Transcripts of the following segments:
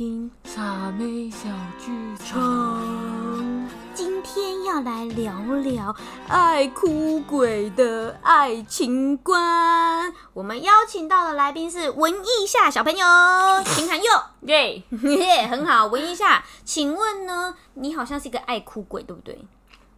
听傻妹小剧场，今天要来聊聊爱哭鬼的爱情观。我们邀请到的来宾是文艺夏小朋友秦涵佑，耶！耶，很好。文艺夏，请问呢，你好像是一个爱哭鬼，对不对？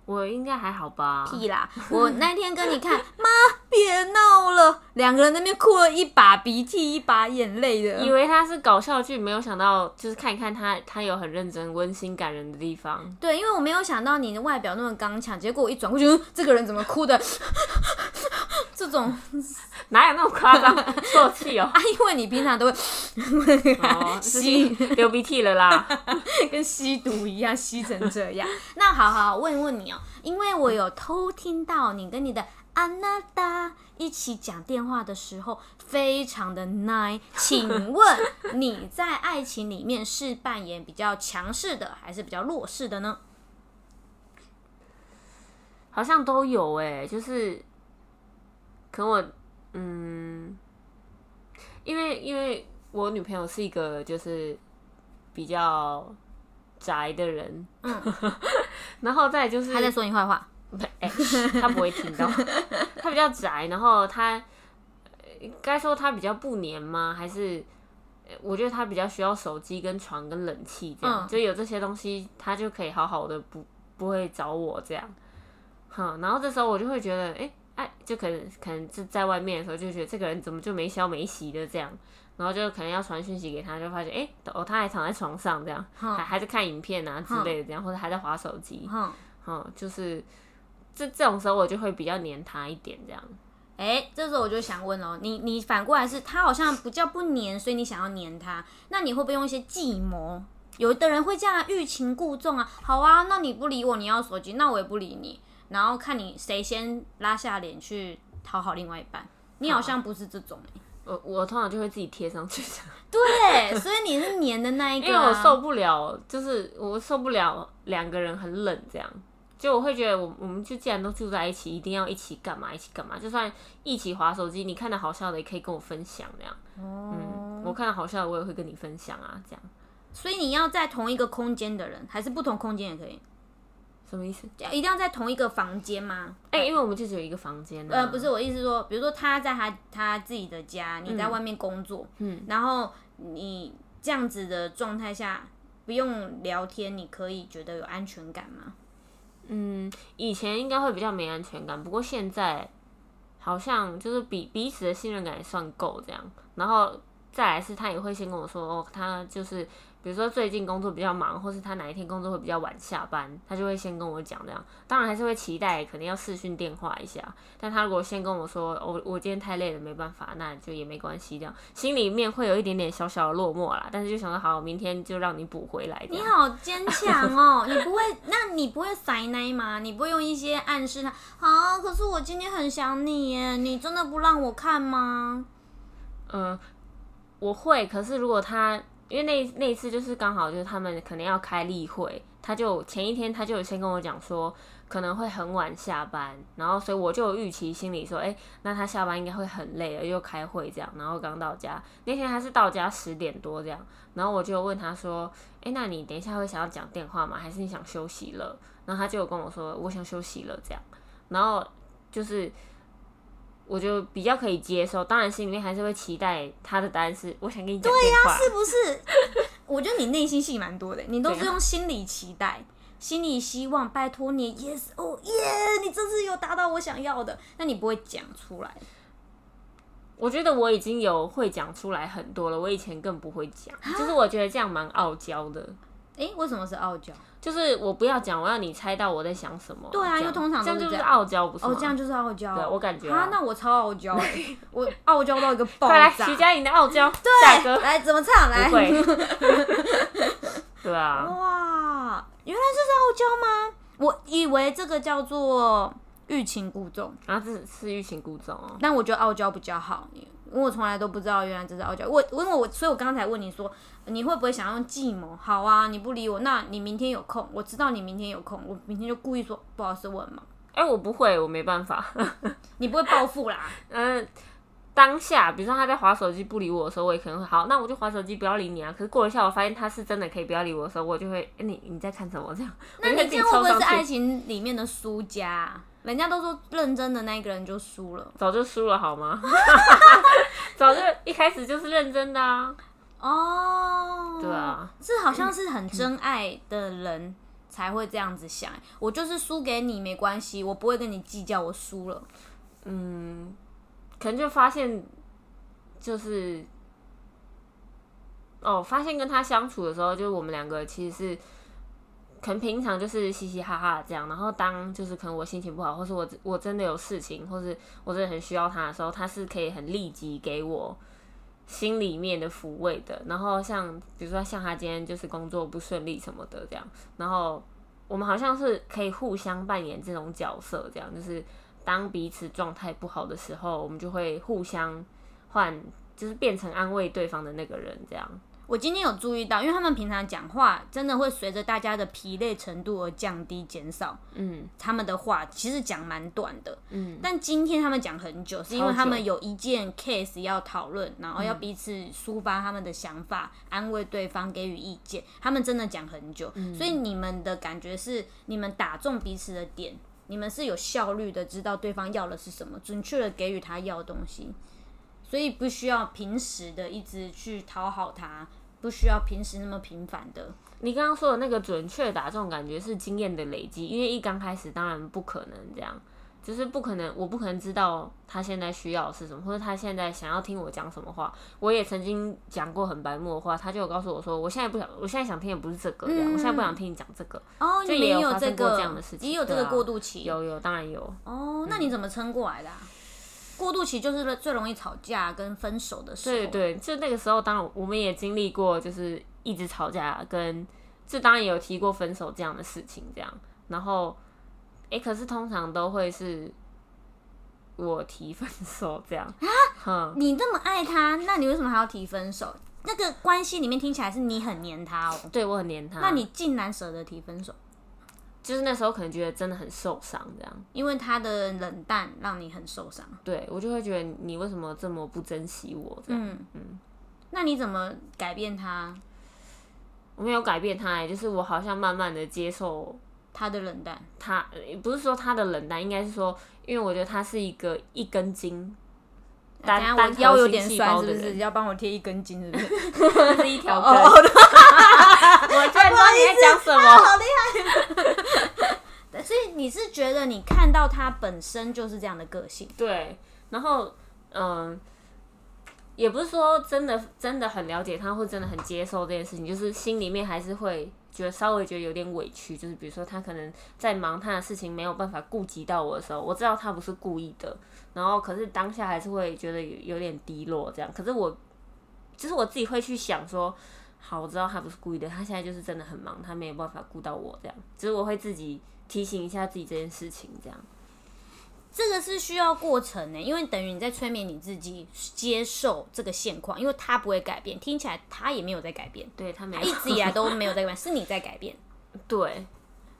我应该还好吧？屁啦！我那天跟你看，妈，别闹了，两个人在那边哭了一把鼻涕一把眼泪的。以为他是搞笑剧，没有想到就是看一看他，他有很认真、温馨、感人的地方。对，因为我没有想到你的外表那么刚强，结果我一转过去，嗯这个人怎么哭的？这种 哪有那么夸张？受气哦，啊，因为你平常都会哦，吸流鼻涕了啦。跟吸毒一样吸成这样。那好好问问你哦，因为我有偷听到你跟你的安娜达一起讲电话的时候，非常的 nice。请问你在爱情里面是扮演比较强势的，还是比较弱势的呢？好像都有哎，就是，可我嗯，因为因为我女朋友是一个就是比较宅的人，嗯，然后再就是她在说你坏话。哎、他不会听到，他比较宅，然后他呃该说他比较不黏吗？还是呃我觉得他比较需要手机、跟床、跟冷气这样，嗯就有这些东西，他就可以好好的不不会找我这样。哼，然后这时候我就会觉得，哎、哎、就可能可能是在外面的时候就觉得这个人怎么就没消没息的这样，然后就可能要传讯息给他，就发现哎、哦他还躺在床上这样，哼还还在看影片啊之类的这样，或者还在划手机，哼，嗯，就是这这种时候我就会比较黏他一点这样。哎、这时候我就想问哦，你你反过来是他好像比较不黏，所以你想要黏他，那你会不会用一些计谋？有的人会这样啊欲擒故纵啊，好啊，那你不理我，你要手机，那我也不理你，然后看你谁先拉下脸去讨好另外一半。你好像不是这种哎、我我通常就会自己贴上去，对，所以你是黏的那一个、因为啊，我受不了，就是我受不了两个人很冷这样，就我会觉得我我们就既然都住在一起，一定要一起干嘛一起干嘛，就算一起划手机，你看到好笑的也可以跟我分享那样，哦，嗯，我看到好笑的我也会跟你分享啊，这样。所以你要在同一个空间的人，还是不同空间也可以？什么意思？一定要在同一个房间吗？哎、因为我们就只有一个房间、啊，呃，不是我意思说，比如说他在他他自己的家，你在外面工作，嗯，然后你这样子的状态下不用聊天，你可以觉得有安全感吗？嗯，以前应该会比较没安全感，不过现在好像就是彼彼此的信任感也算够这样。然后再来是他也会先跟我说，哦，他就是比如说最近工作比较忙，或是他哪一天工作会比较晚下班，他就会先跟我讲这样。当然还是会期待，可能要视讯电话一下。但他如果先跟我说，我、我今天太累了，没办法，那就也没关系，这样心里面会有一点点小小的落寞啦。但是就想说，好，明天就让你补回来你。好坚强哦，你不会，那你不会塞奶吗？你不会用一些暗示他啊？可是我今天很想你耶，你真的不让我看吗？嗯，我会，可是如果他因为那那一次就是刚好就是他们可能要开例会，他就前一天他就先跟我讲说可能会很晚下班，然后所以我就预期心里说，哎、那他下班应该会很累了，又开会这样，然后刚到家那天他是到家十点多这样，然后我就问他说，哎、那你等一下会想要讲电话吗？还是你想休息了？然后他就跟我说，我想休息了这样，然后就是。我就比较可以接受，当然心里面还是会期待他的答案是我想跟你讲对呀，是不是？我觉得你内心戏蛮多的，你都是用心理期待、心理希望，拜托你，yes，哦耶，你这次有达到我想要的，那你不会讲出来。我觉得我已经有会讲出来很多了，我以前更不会讲，就是我觉得这样蛮傲娇的，诶，为什么是傲娇？就是我不要讲，我要你猜到我在想什么。对啊因为通常这样就是傲娇，不是吗？哦，这样就是傲娇。对我感觉啊，啊那我超傲娇 欸，我傲娇到一个爆快来炸。徐佳莹的傲娇，下对，歌来怎么唱？来 对啊，哇，原来这是傲娇吗？我以为这个叫做欲擒故纵，然后这是欲擒故纵哦。但我觉得傲娇比较好，我从来都不知道原来这是傲娇。我因为我所以，我刚才问你说，你会不会想要用计谋？好啊，你不理我，那你明天有空，我知道你明天有空，我明天就故意说不好意思，我很忙。哎、我不会，我没办法。你不会报复啦？嗯、当下，比如说他在划手机不理我的时候，我也可能会好，那我就划手机不要理你啊。可是过了一下，我发现他是真的可以不要理我的时候，我就会，哎、你你在看什么？这样，那你这样会不会是爱情里面的输家啊、人家都说认真的那个人就输了早就输了好吗？早就一开始就是认真的啊。哦。对，啊，这好像是很真爱的人才会这样子想。我就是输给你没关系，我不会跟你计较，我输了。嗯，可能就发现就是。哦，发现跟他相处的时候，就是我们两个其实是，可能平常就是嘻嘻哈哈这样，然后当就是可能我心情不好，或是我我真的有事情，或是我真的很需要他的时候，他是可以很立即给我心里面的抚慰的。然后像比如说像他今天就是工作不顺利什么的这样，然后我们好像是可以互相扮演这种角色，这样就是当彼此状态不好的时候，我们就会互相换，就是变成安慰对方的那个人这样。我今天有注意到，因为他们平常讲话真的会随着大家的疲累程度而降低、减少。嗯他们的话其实讲蛮短的，嗯，但今天他们讲很久，是因为他们有一件 case 要讨论，然后要彼此抒发他们的想法，安慰对方，给予意见。他们真的讲很久，所以你们的感觉是你们打中彼此的点，你们是有效率的，知道对方要的是什么，准确的给予他要的东西，所以不需要平时的一直去讨好他，不需要平时那么频繁的。你刚刚说的那个准确打中感觉是经验的累积，因为一刚开始当然不可能这样，就是不可能，我不可能知道他现在需要的是什么，或者他现在想要听我讲什么话。我也曾经讲过很白目的话，他就有告诉我说，我现在不想，我现在想听的不是这个，我现在不想听你讲这个。哦，就也有这个这样的事情也有这个过渡期，有有，当然有。哦，那你怎么撑过来的、啊？过渡期就是最容易吵架跟分手的时候。对对，就那个时候，当然我们也经历过，就是一直吵架，跟这当然也有提过分手这样的事情，这样。然后，哎、可是通常都会是我提分手这样啊。哼，你这么爱他，那你为什么还要提分手？那个关系里面听起来是你很黏他哦，对我很黏他。那你竟然舍得提分手，就是那时候可能觉得真的很受伤，这样。因为他的冷淡让你很受伤。对我就会觉得你为什么这么不珍惜我？这样。嗯嗯，那你怎么改变他我没有改变他、欸，就是我好像慢慢的接受他的冷淡？他，呃不是说他的冷淡，应该是说，因为我觉得他是一个一根筋。单单腰有点酸，是不是？要帮我贴一根筋，是不是？这是一条根。哦，我居然知道你在讲什么。所以你是觉得你看到他本身就是这样的个性？对，然后嗯，也不是说真的真的很了解他，或真的很接受这件事情，就是心里面还是会觉得稍微觉得有点委屈。就是比如说他可能在忙他的事情，没有办法顾及到我的时候，我知道他不是故意的，然后可是当下还是会觉得有有点低落这样。可是我就是我自己会去想说。好，我知道他不是故意的，他现在就是真的很忙，他没有办法顾到我这样。只是我会自己提醒一下自己这件事情，这样。这个是需要过程呢，因为等于你在催眠你自己接受这个现况，因为他不会改变，听起来他也没有在改变，对他没有他一直以来都没有在改变，是你在改变。对，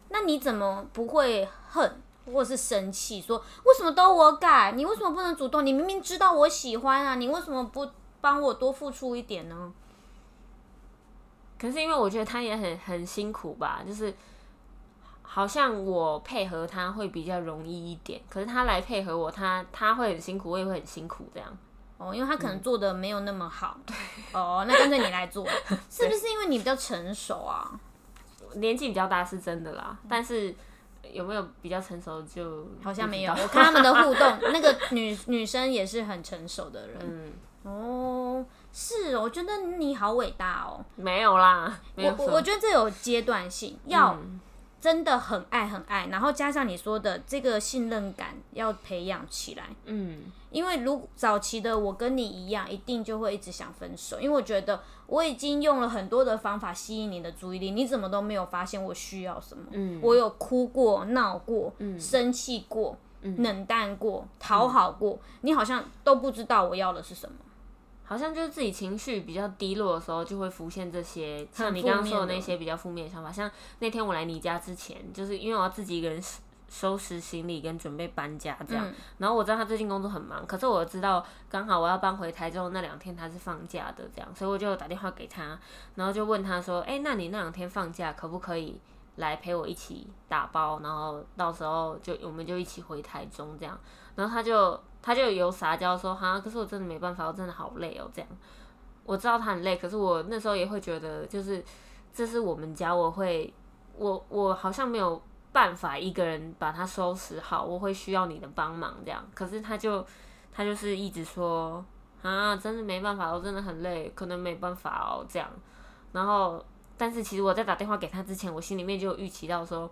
那你怎么不会恨或是生气？说为什么都我改？你为什么不能主动？你明明知道我喜欢啊，你为什么不帮我多付出一点呢？可是因为我觉得他也很很辛苦吧，就是好像我配合他会比较容易一点，可是他来配合我，他他会很辛苦，我也会很辛苦这样。哦，因为他可能做的没有那么好。哦，那干脆你来做，是不是因为你比较成熟啊？年纪比较大是真的啦，但是有没有比较成熟就好像没有，我看他们的 互动，那个女女生也是很成熟的人。嗯，哦，是哦，我觉得你好伟大哦。没有啦，我我我觉得这有阶段性，要嗯真的很爱很爱，然后加上你说的这个信任感要培养起来。嗯。因为如早期的我跟你一样，一定就会一直想分手，因为我觉得我已经用了很多的方法吸引你的注意力，你怎么都没有发现我需要什么。嗯。我有哭过、闹过、生气过、冷淡过、讨好过，你好像都不知道我要的是什么。好像就是自己情绪比较低落的时候，就会浮现这些，像你刚刚说的那些比较负面的想法。像那天我来你家之前，就是因为我要自己一个人收拾行李跟准备搬家这样。嗯然后我知道他最近工作很忙，可是我知道刚好我要搬回台中那两天他是放假的这样，所以我就打电话给他，然后就问他说：“哎、那你那两天放假可不可以来陪我一起打包？然后到时候就我们就一起回台中这样。”然后他就他就有撒娇说：“哈，可是我真的没办法，我真的好累哦。”这样我知道他很累，可是我那时候也会觉得，就是这是我们家，我会我我好像没有办法一个人把它收拾好，我会需要你的帮忙这样。可是他就他就是一直说啊，真的没办法，我真的很累，可能没办法哦这样。然后，但是其实我在打电话给他之前，我心里面就有预期到说，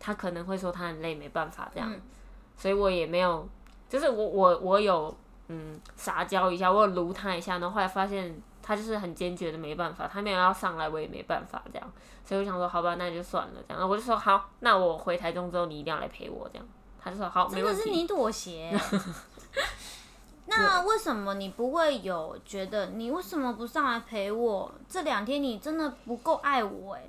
他可能会说他很累，没办法这样，嗯所以我也没有，就是我我我有嗯撒娇一下，我有撸他一下，然后后来发现他就是很坚决的没办法，他没有要上来，我也没办法这样，所以我想说好吧，那就算了这样，我就说好，那我回台中之后你一定要来陪我这样，他就说好，没问题。真的是你妥协。那为什么你不会有觉得你为什么不上来陪我？这两天你真的不够爱我哎、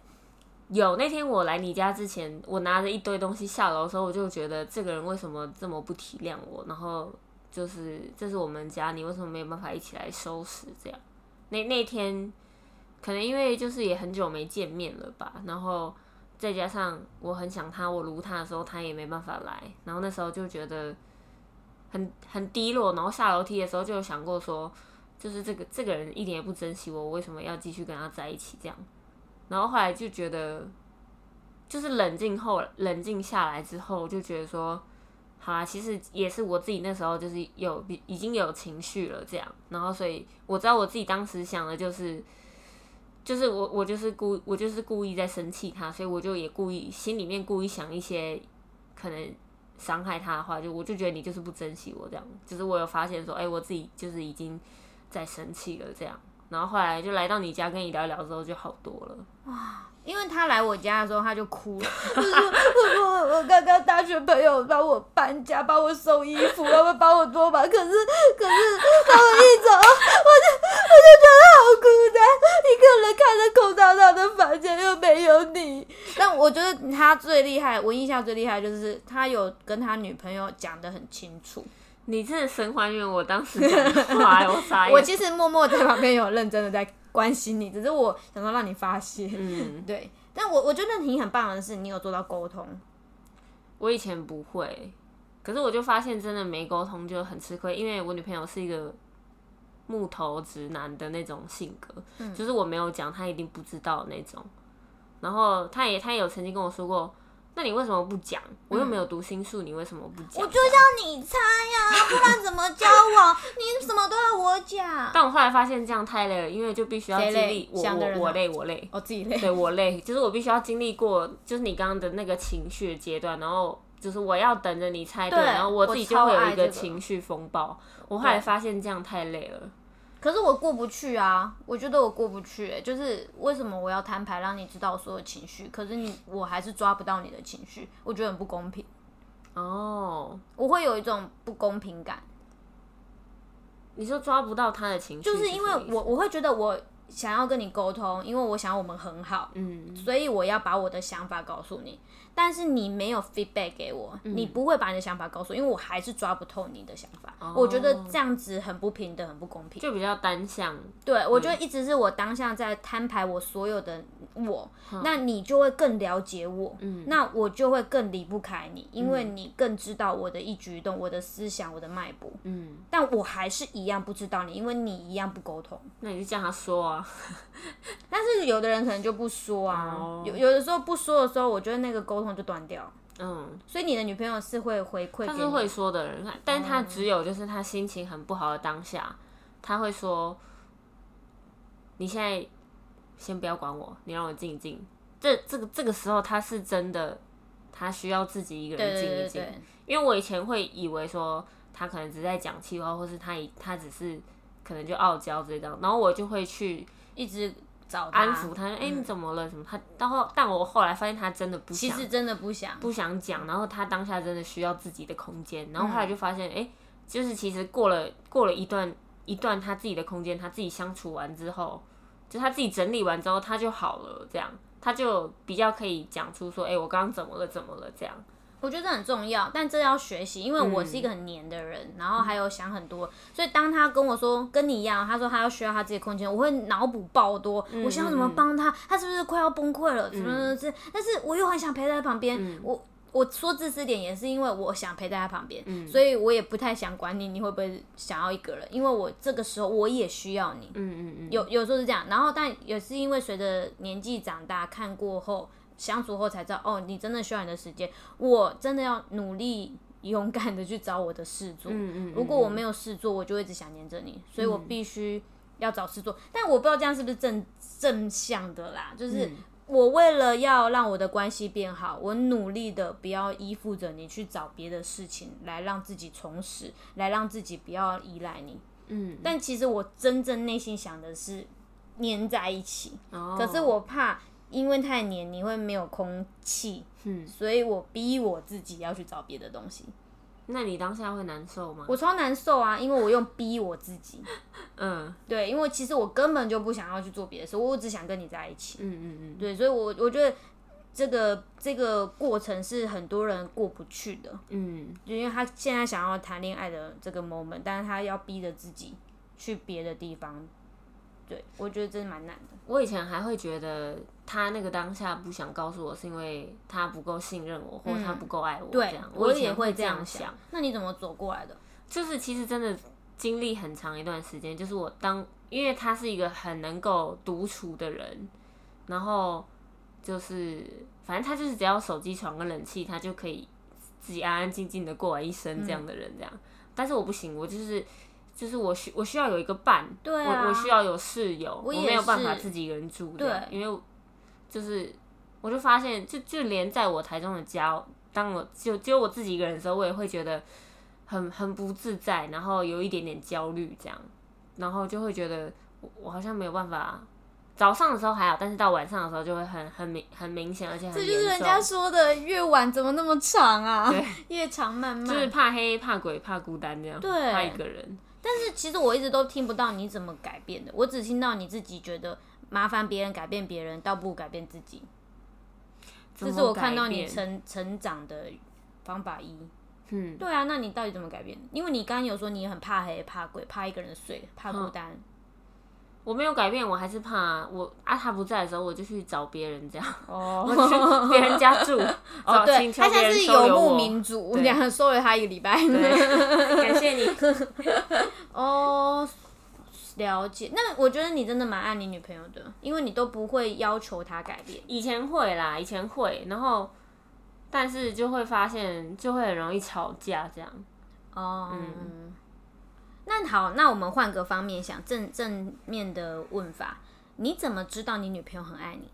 有那天我来你家之前，我拿着一堆东西下楼的时候，我就觉得这个人为什么这么不体谅我？然后就是这是我们家，你为什么没有办法一起来收拾？这样那那天可能因为就是也很久没见面了吧，然后再加上我很想他，我撸他的时候他也没办法来，然后那时候就觉得很很低落，然后下楼梯的时候就有想过说，就是这个这个人一点也不珍惜我，我为什么要继续跟他在一起这样？然后后来就觉得，就是冷静后冷静下来之后，就觉得说，好啦，其实也是我自己那时候就是有已经有情绪了这样，然后所以我知道我自己当时想的就是，就是我我就是故我就是故意在生气他，所以我就也故意心里面故意想一些可能伤害他的话，就我就觉得你就是不珍惜我这样，就是我有发现说，哎、我自己就是已经在生气了这样。然后后来就来到你家跟你聊一聊之后就好多了。哇因为他来我家的时候他就哭了，他说我我刚刚大学朋友帮我搬家，帮我收衣服，他们帮我拖把，可是可是他们一走，我就我就觉得好孤单，一个人看着空荡荡的房间又没有你。但我觉得他最厉害，我印象最厉害就是他有跟他女朋友讲得很清楚。你真的神还原我当时讲的话，我傻眼。我其实默默在旁边有认真的在关心你，只是我想说让你发现。嗯，对，但我我觉得你很棒的是，你有做到沟通。我以前不会，可是我就发现真的没沟通就很吃亏，因为我女朋友是一个木头直男的那种性格，嗯就是我没有讲，她一定不知道那种。然后她也她也有曾经跟我说过，那你为什么不讲？我又没有读心术，你为什么不讲？我就要你猜呀、不然怎么交往？你什么都要我讲。但我后来发现这样太累了，因为就必须要经历我我我累我累，我自己累。对我累，就是我必须要经历过，就是你刚刚的那个情绪的阶段，然后就是我要等着你猜对，对然后我自己就会有一个个情绪风暴。我后来发现这样太累了，可是我过不去啊，我觉得我过不去、欸，就是为什么我要摊牌让你知道我所有情绪，可是你我还是抓不到你的情绪，我觉得很不公平，哦，我会有一种不公平感，你说抓不到他的情绪，就是因为我我会觉得我想要跟你沟通，因为我想要我们很好，嗯。所以我要把我的想法告诉你，但是你没有 feedback 给我，你不会把你的想法告诉我，因为我还是抓不透你的想法。我觉得这样子很不平等，很不公平。就比较单向，对，我觉得一直是我当下在摊牌我所有的我，那你就会更了解我，嗯。那我就会更离不开你，因为你更知道我的一举一动、我的思想、我的脉搏。嗯，但我还是一样不知道你，因为你一样不沟通。那你就叫他说啊，但是有的人可能就不说啊，哦有有的时候不说的时候，我觉得那个沟通就断掉。嗯，所以你的女朋友是会回馈他是会说的人，但他只有就是他心情很不好的当下，他会说：“你现在先不要管我，你让我静一静。”这这个这个时候他是真的，他需要自己一个人静一静。对对，因为我以前会以为说他可能只是在讲气话，或是他以他只是可能就傲娇这样，然后我就会去一直找他安抚他，哎、你怎么了？什么？他然后但我后来发现他真的不想其实真的不想，不想讲，然后他当下真的需要自己的空间，然后后来就发现，哎、就是其实过了过了一段一段他自己的空间，他自己相处完之后，就他自己整理完之后，他就好了，这样他就比较可以讲出说，哎、我刚刚怎么了，怎么了这样。我觉得这很重要，但这要学习，因为我嗯是一个很黏的人，然后还有想很多，所以当他跟我说跟你一样，他说他要需要他自己的空间，我会脑补爆多，嗯我想要怎么帮他，他是不是快要崩溃了，怎么怎么这，但是我又很想陪在他旁边，嗯。我。我说自私点也是因为我想陪在他旁边，嗯。所以我也不太想管你，你会不会想要一个人？因为我这个时候我也需要你，嗯嗯嗯，有有时候是这样，然后但也是因为随着年纪长大，看过后相处后才知道，哦，你真的需要你的时间，我真的要努力勇敢的去找我的事做。嗯嗯，如果我没有事做，我就会一直想黏着你，所以我必须要找事做。但我不知道这样是不是正正向的啦，就是。嗯我为了要让我的关系变好，我努力的不要依附着你去找别的事情来让自己充实，来让自己不要依赖你。嗯，但其实我真正内心想的是粘在一起，哦可是我怕因为太黏你会没有空气，嗯所以我逼我自己要去找别的东西。那你当下会难受吗？我超难受啊，因为我用逼我自己。嗯对，因为其实我根本就不想要去做别的事，我只想跟你在一起。嗯嗯嗯，对，所以我我觉得这个这个过程是很多人过不去的，嗯就因为他现在想要谈恋爱的这个 moment，但是他要逼着自己去别的地方。对，我觉得真的蛮难的。我以前还会觉得他那个当下不想告诉我，是因为他不够信任我，或者他不够爱我。这对样，我以前会这样想。。那你怎么走过来的？就是其实真的经历很长一段时间，就是我当因为他是一个很能够独处的人，然后就是反正他就是只要手机、床跟冷气，他就可以自己安安静静的过完一生这样的人，这样。但是我不行，我就是就是我需我需要有一个伴，对啊我我需要有室友，我也没有办法是自己一个人住，对这样，因为就是我就发现，就就连在我台中的家，当我就只有我自己一个人的时候，我也会觉得很很不自在，然后有一点点焦虑这样，然后就会觉得我我好像没有办法。早上的时候还好，但是到晚上的时候就会很很明很明显，而且很这。就是人家说的，越晚怎么那么长啊？对，越长慢慢。就是怕黑、怕鬼、怕孤单这样，对怕一个人。但是其实我一直都听不到你怎么改变的，我只听到你自己觉得麻烦别人改变别人，倒不如改变自己。这是我看到你成成长的方法一。嗯，对啊，那你到底怎么改变？因为你刚刚有说你很怕黑、怕鬼、怕一个人睡、怕孤单。我没有改变，我还是怕我啊，他不在的时候，我就去找别人这样，哦 我去别人家住，哦，找对，他现在别人是游牧。民族，对两个收了他一个礼拜。对，感谢你。哦，了解。那我觉得你真的蛮爱你女朋友的，因为你都不会要求她改变。以前会啦，以前会，然后但是就会发现就会很容易吵架这样。哦，嗯。那好，那我们换个方面想，正正面的问法，你怎么知道你女朋友很爱你？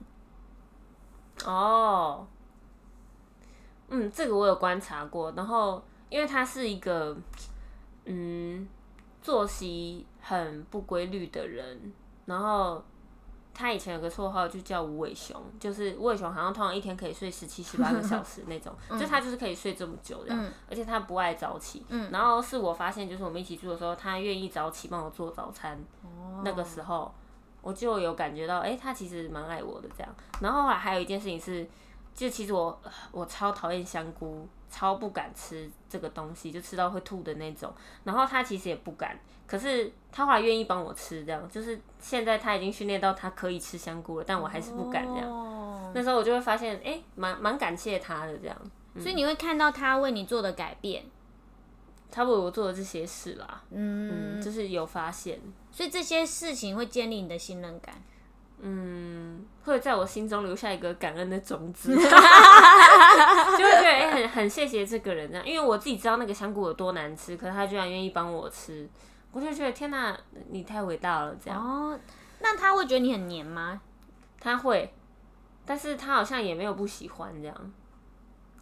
哦，嗯，这个我有观察过，然后因为她是一个嗯作息很不规律的人，然后他以前有个绰号就叫无尾熊，就是无尾熊好像通常一天可以睡十七十八个小时那种，就他就是可以睡这么久这样，而且他不爱早起，然后是我发现就是我们一起住的时候，他愿意早起帮我做早餐，那个时候我就有感觉到，哎、他其实蛮爱我的这样。然后后来还有一件事情是，就其实我我超讨厌香菇，超不敢吃这个东西，就吃到会吐的那种。然后他其实也不敢，可是他后来愿意帮我吃，这样就是现在他已经训练到他可以吃香菇了，但我还是不敢这样。哦，那时候我就会发现，哎、蛮蛮感谢他的这样，所以你会看到他为你做的改变，他为我做的这些事啦，嗯，嗯，就是有发现。所以这些事情会建立你的信任感。嗯，会在我心中留下一个感恩的种子，就会觉得哎、很很谢谢这个人这样，因为我自己知道那个香菇有多难吃，可是他居然愿意帮我吃，我就觉得天哪，你太伟大了这样。哦，那他会觉得你很黏吗？他会，但是他好像也没有不喜欢这样，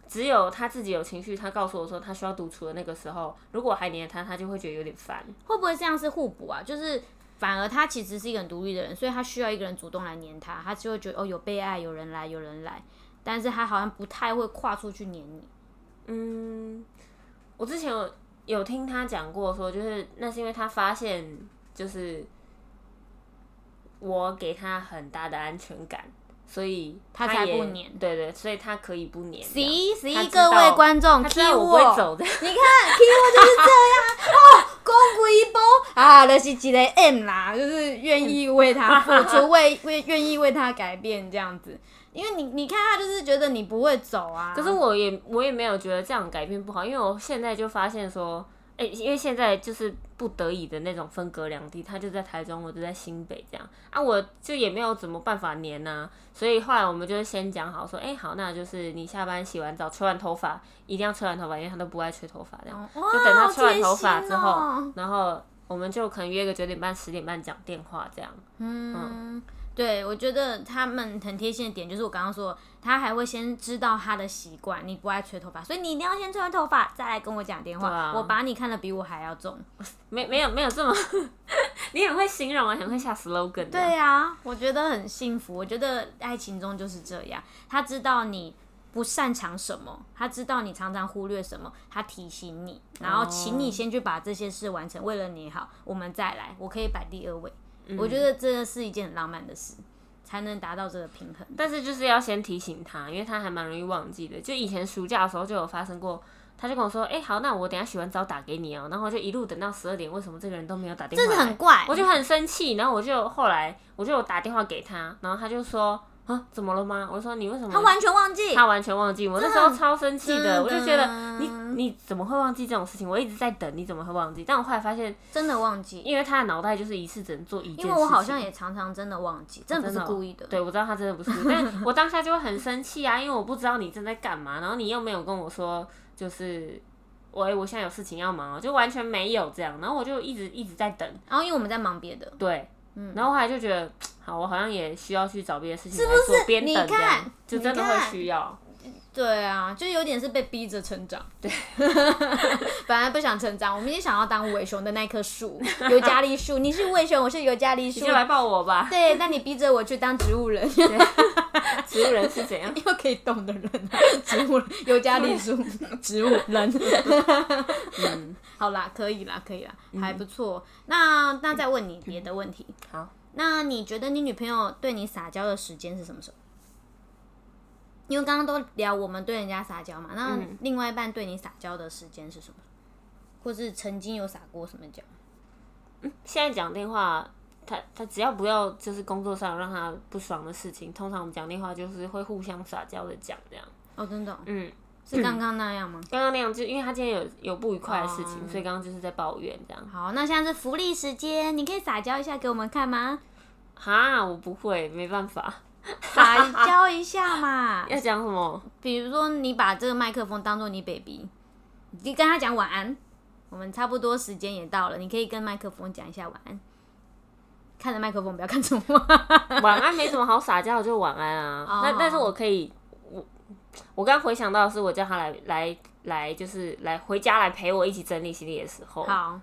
只有他自己有情绪，他告诉我说他需要独处的那个时候，如果还黏他，他就会觉得有点烦。会不会这样是互补啊？就是反而他其实是一个很独立的人，所以他需要一个人主动来黏他，他就会觉得哦有被爱，有人来，有人来，但是他好像不太会跨出去黏你。嗯，我之前有有听他讲过说，就是那是因为他发现，就是我给他很大的安全感，所以他才不黏对对，所以他可以不黏。这样十十一各位观众他知，key 道我会走的。你看 key 我就是这样哦，公鬼波啊，就是一个 M 啦，就是愿意为他付出，为为愿意为他改变这样子。因为你你看他就是觉得你不会走啊，可是我也我也没有觉得这样改变不好，因为我现在就发现说，哎、因为现在就是不得已的那种分隔两地，他就在台中，我就在新北这样。啊，我就也没有怎么办法黏呐、所以后来我们就是先讲好说，哎、好，那就是你下班洗完澡吹完头发，一定要吹完头发，因为他都不爱吹头发这样，就等他吹完贴头发之后，然后我们就可能约个九点半、十点半讲电话这样。嗯，对，我觉得他们很贴心的点就是我刚刚说，他还会先知道他的习惯，你不爱吹头发，所以你一定要先吹完头发再来跟我讲电话。啊我把你看得比我还要重。没没有没有这么，你很会形容啊，很会下 slogan 的。对呀、我觉得很幸福。我觉得爱情中就是这样，他知道你不擅长什么，他知道你常常忽略什么，他提醒你，然后请你先去把这些事完成，为了你好，我们再来，我可以摆第二位。我觉得这是一件很浪漫的事，才能达到这个平衡。但是就是要先提醒他，因为他还蛮容易忘记的。就以前暑假的时候就有发生过，他就跟我说：“哎、好，那我等下洗完澡打给你哦、然后我就一路等到十二点，为什么这个人都没有打电话来？这是很怪，我就很生气，然后我就后来我就有打电话给他，然后他就说：啊，怎么了吗？我说你为什么？他完全忘记。他完全忘记我，那时候超生气的，我就觉得你你怎么会忘记这种事情？我一直在等，你怎么会忘记？但我后来发现，真的忘记，因为他的脑袋就是一次只能做一件事情。因为我好像也常常真的忘记，真的不是故意的。对，我知道他真的不是，但 我当下就会很生气啊，因为我不知道你正在干嘛，然后你又没有跟我说，就是喂我现在有事情要忙哦，就完全没有这样，然后我就一直一直在等，然后因为我们在忙别的，对，嗯然后后来就觉得，好，我好像也需要去找别的事情来是不是做，边你等这样看，就真的会需要。对啊，就有点是被逼着成长。对，本来不想成长，我们也想要当伟雄的那棵树，尤加利树。你是伟雄，我是尤加利树你就。来抱我吧，对，那你逼着我去当植物人，植物人是怎样？因为可以动的人啊，植物人尤加利树，植物人。嗯，好啦，可以啦，可以啦，还不错。那那再问你别的问题。好，那你觉得你女朋友对你撒娇的时间是什么时候？因为刚刚都聊我们对人家撒娇嘛，那嗯另外一半对你撒娇的时间是什么？或是曾经有撒过什么娇？现在讲电话。他他只要不要就是工作上让他不爽的事情，通常我们讲电话就是会互相撒娇的讲这样。哦，真的哦、嗯，是刚刚那样吗？刚刚那样就因为他今天有有不愉快的事情，哦所以刚刚就是在抱怨这样。好，那现在是福利时间，你可以撒娇一下给我们看吗？哈，我不会，没办法。撒娇一下嘛，要讲什么？比如说你把这个麦克风当做你 baby，你跟他讲晚安。我们差不多时间也到了，你可以跟麦克风讲一下晚安。看着麦克风，不要看着我。晚安没什么好撒娇的，就晚安啊。哦那但是我可以，我我刚回想到的是，我叫他来来来，就是来回家来陪我一起整理行李的时候，好，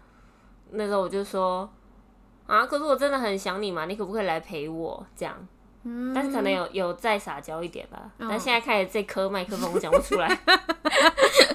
那时候我就说啊，可是我真的很想你嘛，你可不可以来陪我？这样。嗯但是可能有有再撒娇一点吧，但现在开始这颗麦克风我讲不出来，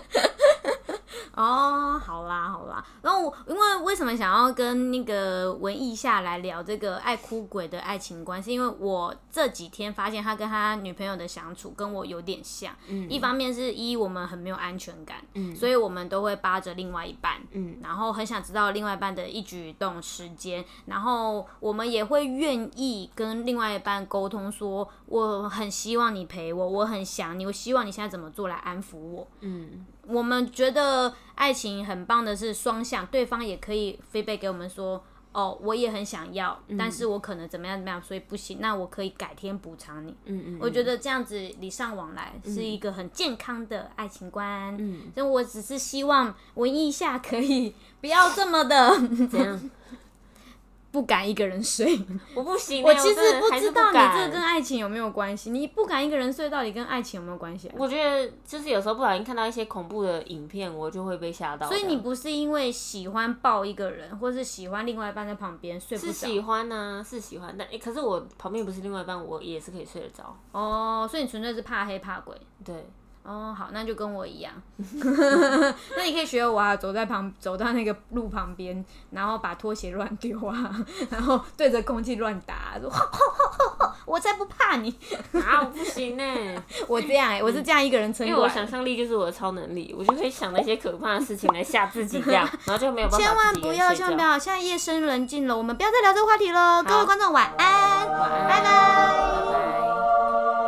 哦，好啦好啦，然后我因为为什么想要跟那个文艺下来聊这个爱哭鬼的爱情观，是因为我这几天发现他跟他女朋友的相处跟我有点像，嗯。一方面是一我们很没有安全感，所以我们都会扒着另外一半，嗯。然后很想知道另外一半的一举一动、时间，然后我们也会愿意跟另外一半沟通说，我很希望你陪我，我很想你，我希望你现在怎么做来安抚我，嗯我们觉得爱情很棒的是双向，对方也可以 feedback 给我们说，哦，我也很想要，但是我可能怎么样怎么样，所以不行，那我可以改天补偿你。嗯嗯，我觉得这样子礼尚往来是一个很健康的爱情观。嗯所以我只是希望文艺下可以不要这么的 怎样？不敢一个人睡。我不行欸，我其实真的还是知道你敢这跟爱情有没有关系，你不敢一个人睡，到底跟爱情有没有关系啊？我觉得就是有时候不小心看到一些恐怖的影片，我就会被吓到。所以你不是因为喜欢抱一个人，或是喜欢另外一半在旁边睡不着是喜欢呢、是喜欢，但、欸、可是我旁边不是另外一半，我也是可以睡得着。哦，所以你纯粹是怕黑怕鬼。对，哦，好，那就跟我一样。那你可以学我啊，走在旁，走到那个路旁边，然后把拖鞋乱丢啊，然后对着空气乱打，说 我才不怕你。啊，我不行呢，我这样哎、我是这样一个人撑因为我。想象力就是我的超能力，我就会想那些可怕的事情来吓自己，这样，然后就没有办法千万不要，千万不要！现在夜深人静了，我们不要再聊这个话题了。各位观众晚安，晚安拜拜。拜拜。